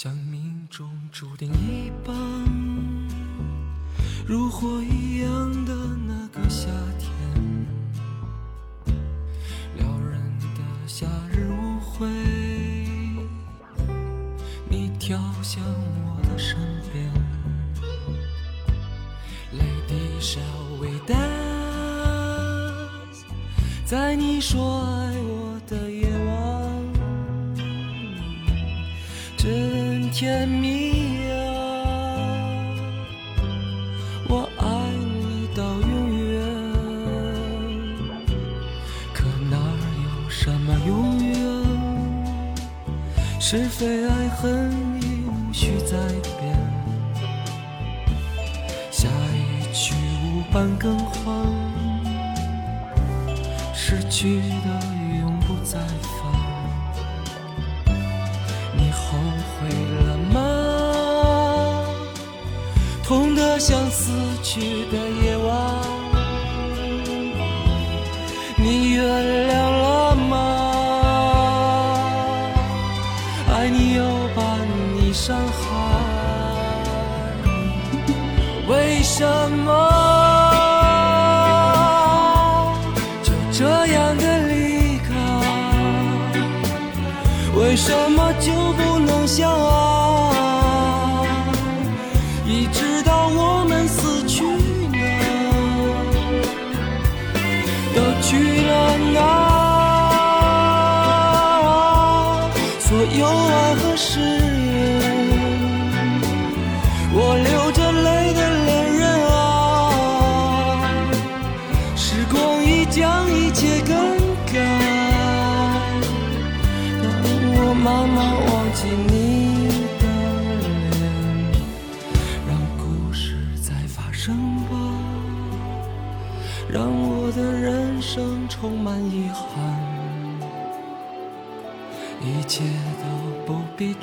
像命中注定一般，如火一样的那个夏天，撩人的夏日舞会，你跳向我的身边，Lady shall we dance？在你说爱我甜蜜啊！我爱你到永远，可哪有什么永远？是非爱恨已无需再变，下一曲无伴更换，失去的永不再返。你后悔痛得像死去的夜晚，你原谅了吗？爱你又把你伤害，为什么就这样的离开？为什么就不能相爱？有爱，何时？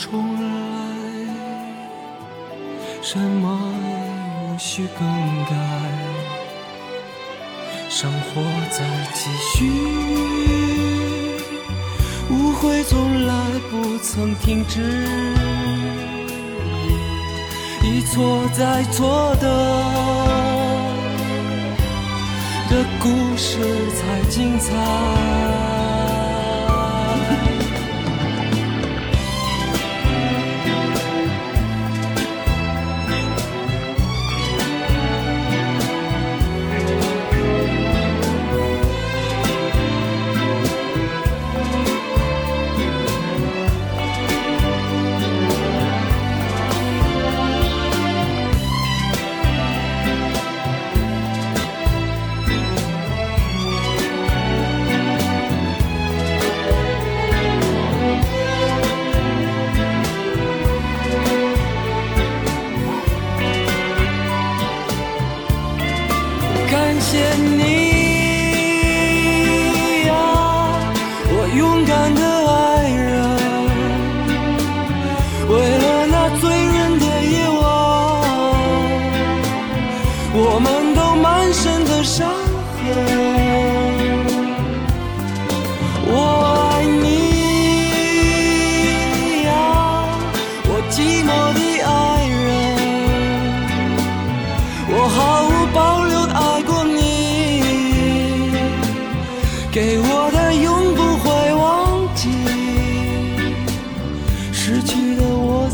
重来，什么也无需更改。生活在继续，误会从来不曾停止，一错再错的的故事才精彩。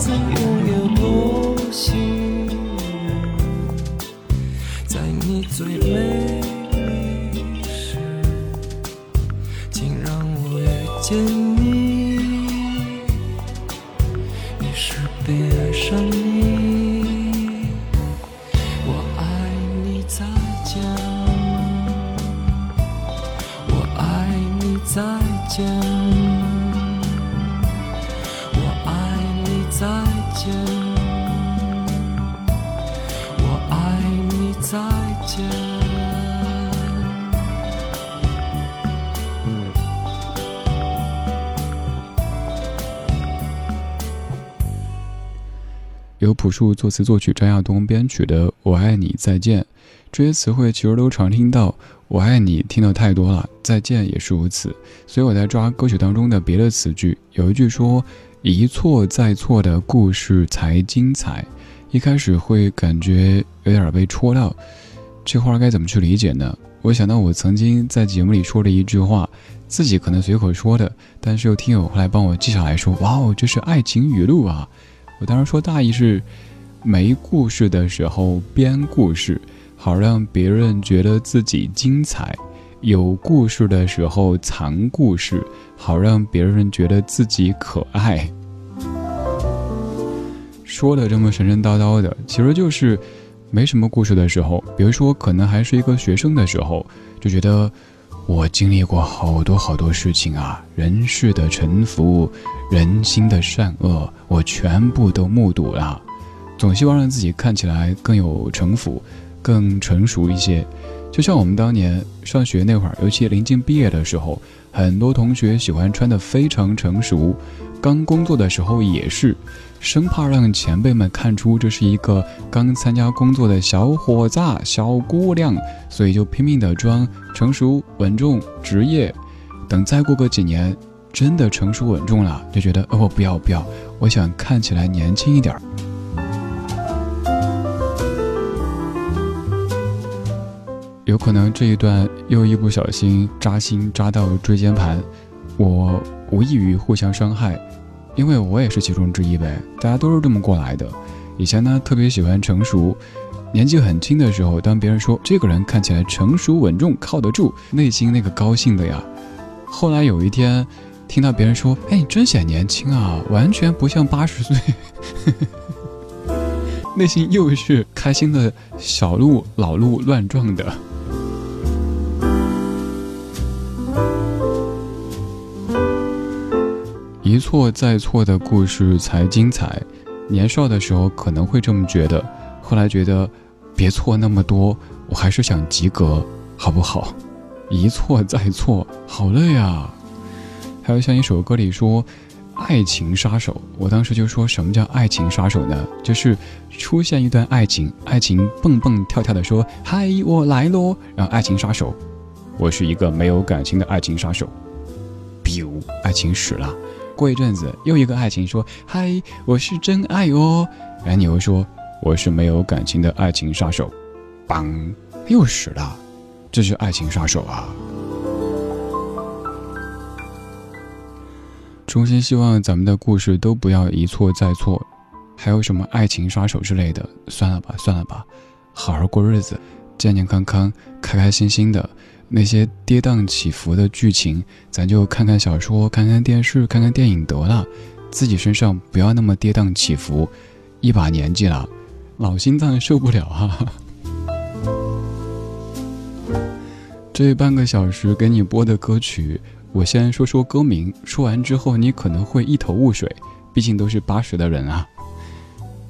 我由朴树作词作曲，张亚东编曲的《我爱你再见》，这些词汇其实都常听到。我爱你听得太多了，再见也是如此。所以我在抓歌曲当中的别的词句，有一句说一错再错的故事才精彩。一开始会感觉有点被戳到，这话该怎么去理解呢？我想到我曾经在节目里说的一句话，自己可能随口说的，但是有听友后来帮我记下来说：“哇哦，这是爱情语录啊！”我当时说大意是，没故事的时候编故事，好让别人觉得自己精彩；有故事的时候藏故事，好让别人觉得自己可爱。说的这么神神叨叨的，其实就是没什么故事的时候，比如说可能还是一个学生的时候，就觉得我经历过好多好多事情啊，人世的沉浮，人心的善恶，我全部都目睹了，总希望让自己看起来更有城府，更成熟一些。就像我们当年上学那会儿，尤其临近毕业的时候，很多同学喜欢穿的非常成熟，刚工作的时候也是。生怕让前辈们看出这是一个刚参加工作的小伙子、小姑娘，所以就拼命的装成熟稳重、职业。等再过个几年，真的成熟稳重了，就觉得哦，不要不要，我想看起来年轻一点儿。有可能这一段又一不小心扎心扎到椎间盘，我无异于互相伤害。因为我也是其中之一呗，大家都是这么过来的。以前呢，特别喜欢成熟，年纪很轻的时候，当别人说这个人看起来成熟稳重、靠得住，内心那个高兴的呀。后来有一天，听到别人说：“哎，你真显年轻啊，完全不像八十岁。”内心又是开心的小鹿、老鹿乱撞的。一错再错的故事才精彩。年少的时候可能会这么觉得，后来觉得别错那么多，我还是想及格，好不好？一错再错，好累啊！还有像一首歌里说“爱情杀手”，我当时就说什么叫爱情杀手呢？就是出现一段爱情，爱情蹦蹦跳跳的说“嗨，我来喽”，然后爱情杀手，我是一个没有感情的爱情杀手，biu，爱情死了。过一阵子，又一个爱情说：“嗨，我是真爱哦。”然后你又说：“我是没有感情的爱情杀手。”嘣，又死了，这是爱情杀手啊！衷心希望咱们的故事都不要一错再错。还有什么爱情杀手之类的？算了吧，算了吧，好好过日子，健健康康，开开心心的。那些跌宕起伏的剧情，咱就看看小说、看看电视、看看电影得了，自己身上不要那么跌宕起伏。一把年纪了，老心脏受不了啊！这半个小时给你播的歌曲，我先说说歌名，说完之后你可能会一头雾水，毕竟都是八十的人啊。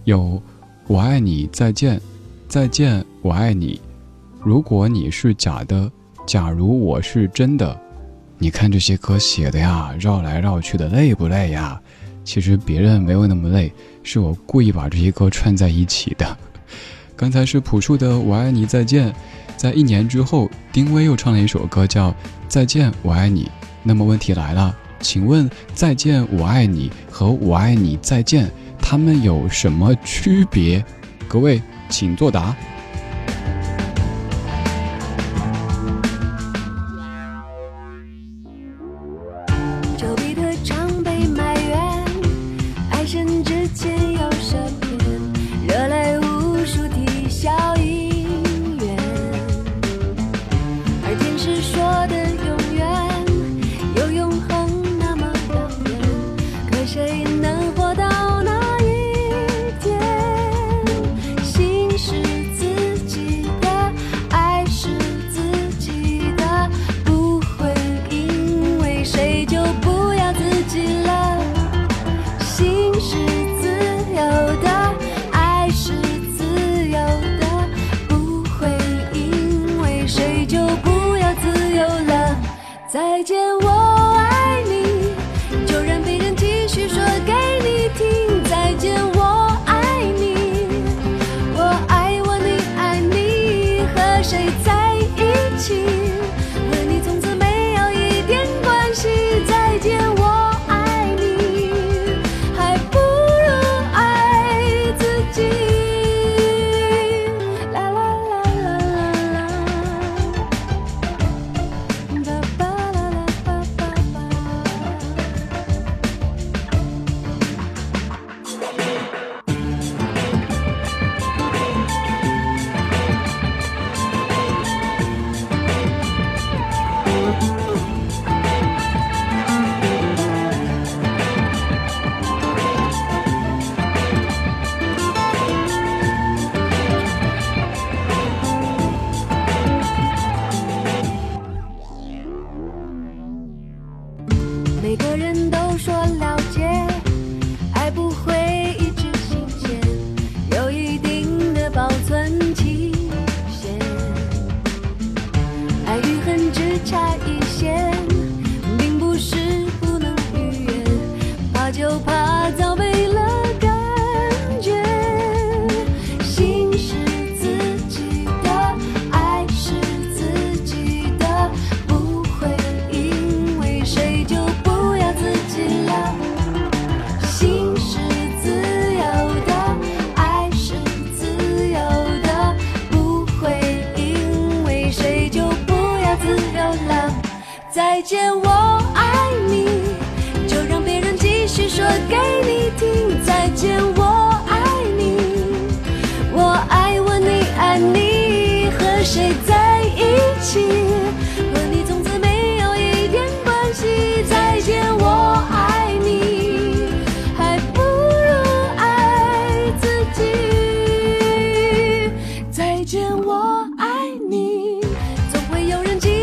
有，我爱你，再见，再见，我爱你。如果你是假的。假如我是真的，你看这些歌写的呀，绕来绕去的，累不累呀？其实别人没有那么累，是我故意把这些歌串在一起的。刚才是朴树的《我爱你再见》，在一年之后，丁薇又唱了一首歌叫《再见我爱你》。那么问题来了，请问《再见我爱你》和《我爱你再见》，它们有什么区别？各位请作答。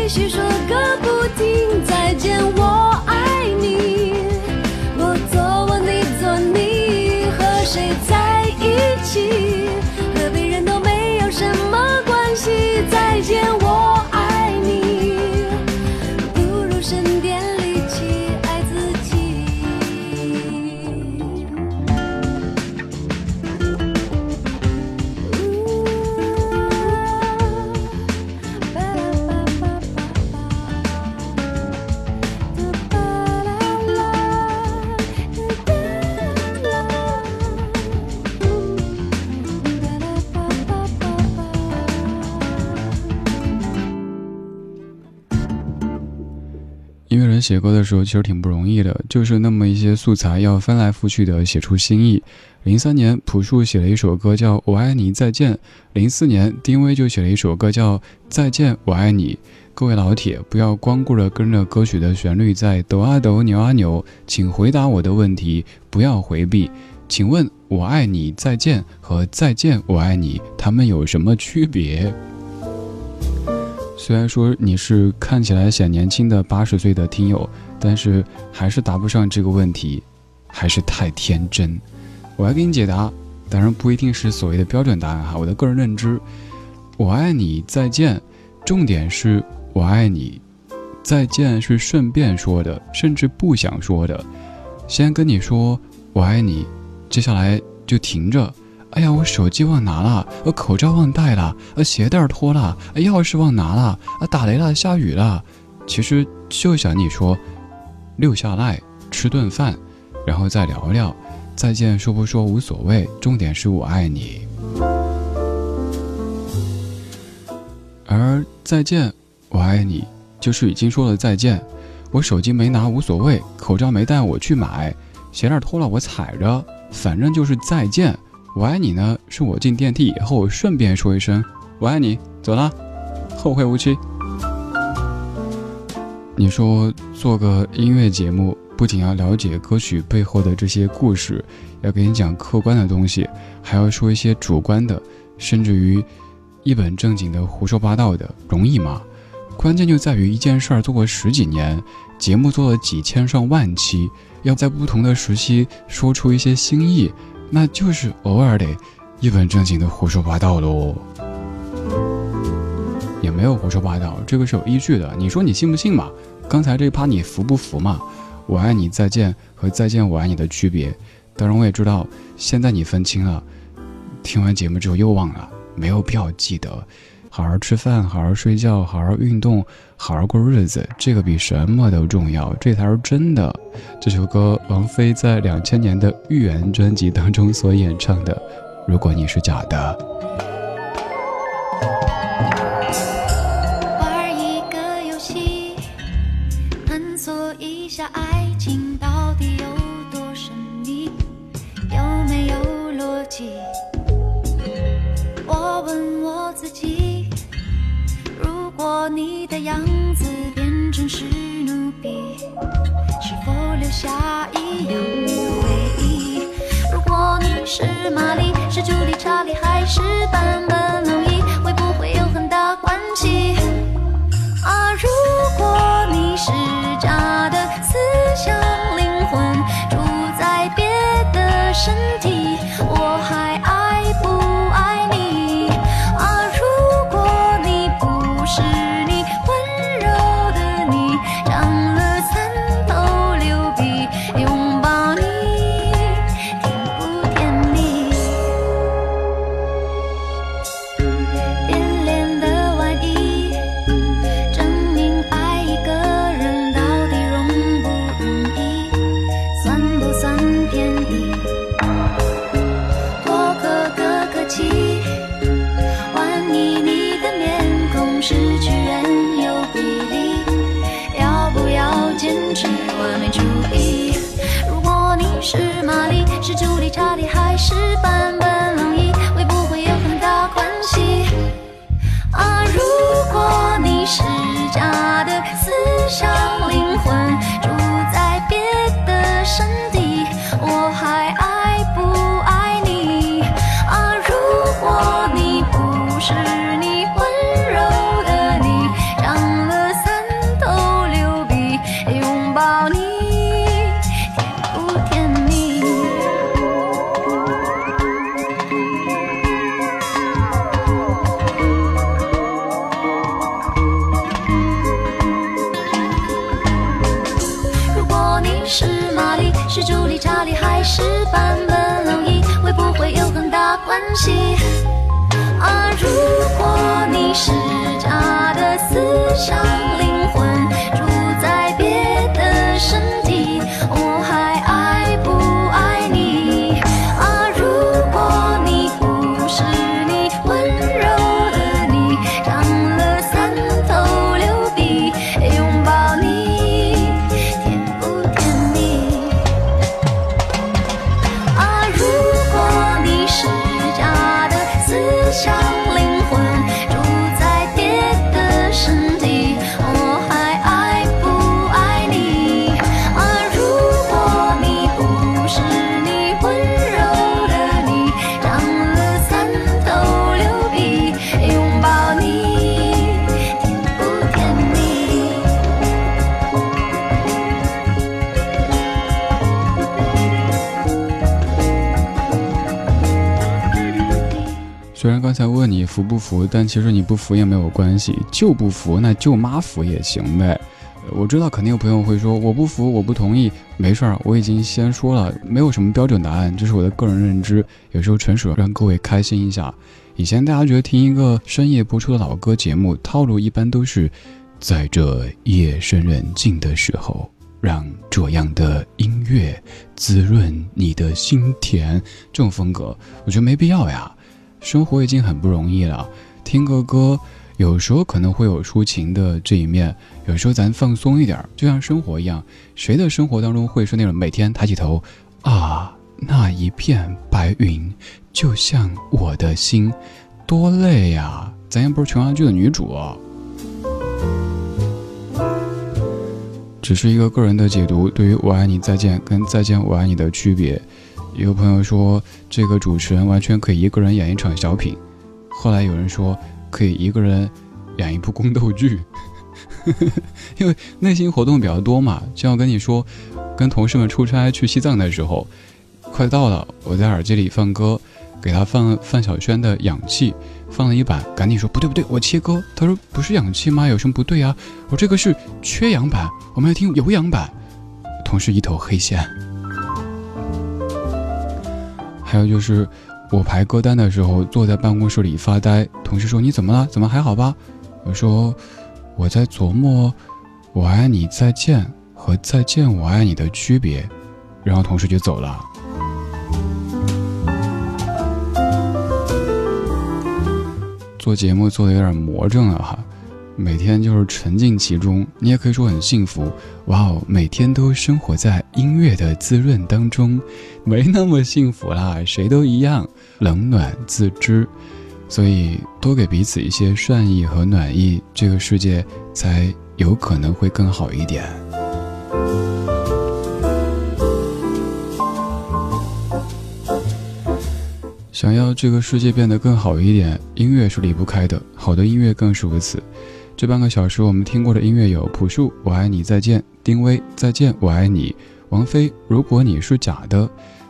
细说。写歌的时候其实挺不容易的，就是那么一些素材要翻来覆去的写出新意。零三年朴树写了一首歌叫《我爱你再见》，零四年丁薇就写了一首歌叫《再见我爱你》。各位老铁，不要光顾着跟着歌曲的旋律在抖啊抖、扭啊扭，请回答我的问题，不要回避。请问“我爱你再见”和“再见我爱你”它们有什么区别？虽然说你是看起来显年轻的八十岁的听友，但是还是答不上这个问题，还是太天真。我来给你解答，当然不一定是所谓的标准答案哈。我的个人认知，我爱你再见，重点是我爱你，再见是顺便说的，甚至不想说的。先跟你说我爱你，接下来就停着。哎呀，我手机忘拿了，我口罩忘带了，呃，鞋带脱了，钥匙忘拿了，啊，打雷了，下雨了。其实就想你说，溜下来吃顿饭，然后再聊聊，再见说不说无所谓，重点是我爱你。而再见，我爱你，就是已经说了再见。我手机没拿无所谓，口罩没带我去买，鞋带脱了我踩着，反正就是再见。我爱你呢，是我进电梯以后顺便说一声我爱你，走了，后会无期。你说做个音乐节目，不仅要了解歌曲背后的这些故事，要给你讲客观的东西，还要说一些主观的，甚至于一本正经的胡说八道的，容易吗？关键就在于一件事儿做过十几年，节目做了几千上万期，要在不同的时期说出一些新意。那就是偶尔得一本正经的胡说八道喽，也没有胡说八道，这个是有依据的。你说你信不信嘛？刚才这一趴你服不服嘛？我爱你再见和再见我爱你的区别，当然我也知道，现在你分清了，听完节目之后又忘了，没有必要记得。好好吃饭，好好睡觉，好好运动，好好过日子，这个比什么都重要，这才是真的。这首歌，王菲在两千年的《预言》专辑当中所演唱的。如果你是假的，的样子变成史努比，是否留下一样的回忆？如果你是玛丽，是朱莉、查理，还是版本虽然刚才问你服不服，但其实你不服也没有关系，就不服那舅妈服也行呗。我知道肯定有朋友会说我不服，我不同意，没事儿，我已经先说了，没有什么标准答案，这是我的个人认知，有时候纯属让各位开心一下。以前大家觉得听一个深夜播出的老歌节目，套路一般都是在这夜深人静的时候，让这样的音乐滋润你的心田，这种风格，我觉得没必要呀。生活已经很不容易了，听个歌。有时候可能会有抒情的这一面，有时候咱放松一点，就像生活一样。谁的生活当中会是那种每天抬起头，啊，那一片白云就像我的心，多累呀！咱又不是琼瑶剧的女主。只是一个个人的解读，对于“我爱你再见”跟“再见我爱你”的区别。有朋友说，这个主持人完全可以一个人演一场小品。后来有人说。可以一个人演一部宫斗剧，因为内心活动比较多嘛。就像我跟你说，跟同事们出差去西藏的时候，快到了，我在耳机里放歌，给他放范晓萱的《氧气》，放了一版，赶紧说不对不对，我切歌。他说不是氧气吗？有什么不对啊？我这个是缺氧版，我们要听有氧版。同事一头黑线。还有就是。我排歌单的时候，坐在办公室里发呆。同事说：“你怎么了？怎么还好吧？”我说：“我在琢磨‘我爱你再见’和‘再见我爱你’的区别。”然后同事就走了。做节目做的有点魔怔了哈。每天就是沉浸其中，你也可以说很幸福。哇哦，每天都生活在音乐的滋润当中，没那么幸福啦，谁都一样，冷暖自知。所以多给彼此一些善意和暖意，这个世界才有可能会更好一点。想要这个世界变得更好一点，音乐是离不开的，好的音乐更是如此。这半个小时，我们听过的音乐有朴树《我爱你再见》，丁薇《再见我爱你》，王菲《如果你是假的》，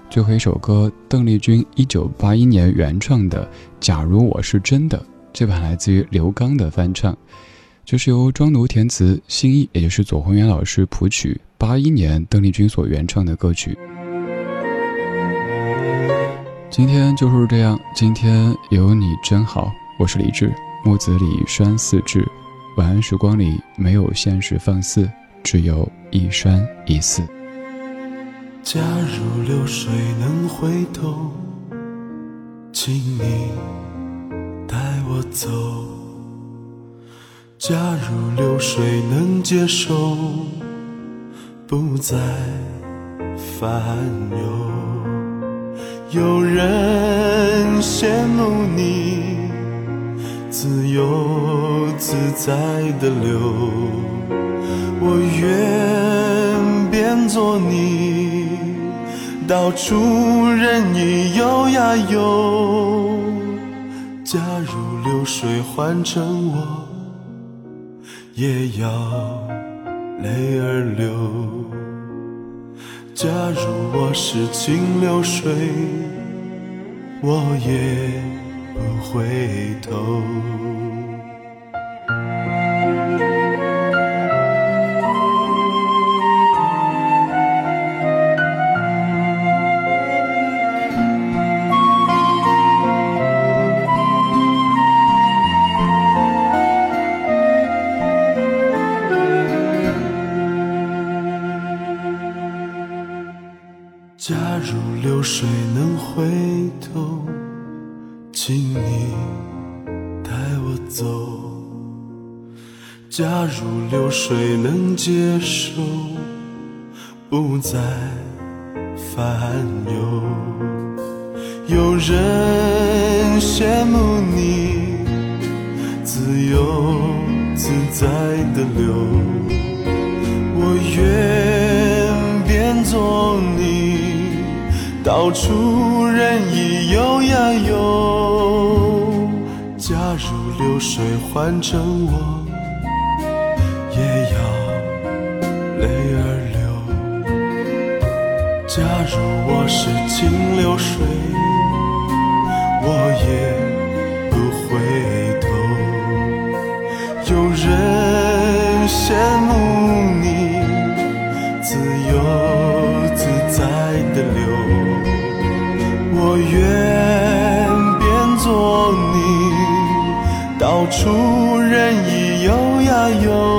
最后一首歌邓丽君一九八一年原创的《假如我是真的》，这版来自于刘刚的翻唱，这是由庄奴填词，新意也就是左宏元老师谱曲，八一年邓丽君所原创的歌曲。今天就是这样，今天有你真好，我是李志，木子李栓四志。晚安时光里没有现实放肆，只有一山一寺。假如流水能回头，请你带我走。假如流水能接受，不再烦忧。有人羡慕你。自由自在的流，我愿变作你，到处任意游呀游。假如流水换成我，也要泪儿流。假如我是清流水，我也。不回头。谁能接受不再烦忧？有人羡慕你自由自在的流，我愿变作你，到处任意游呀游。假如流水换成我。说我是清流水，我也不回头。有人羡慕你自由自在的流，我愿变做你，到处任意游呀游。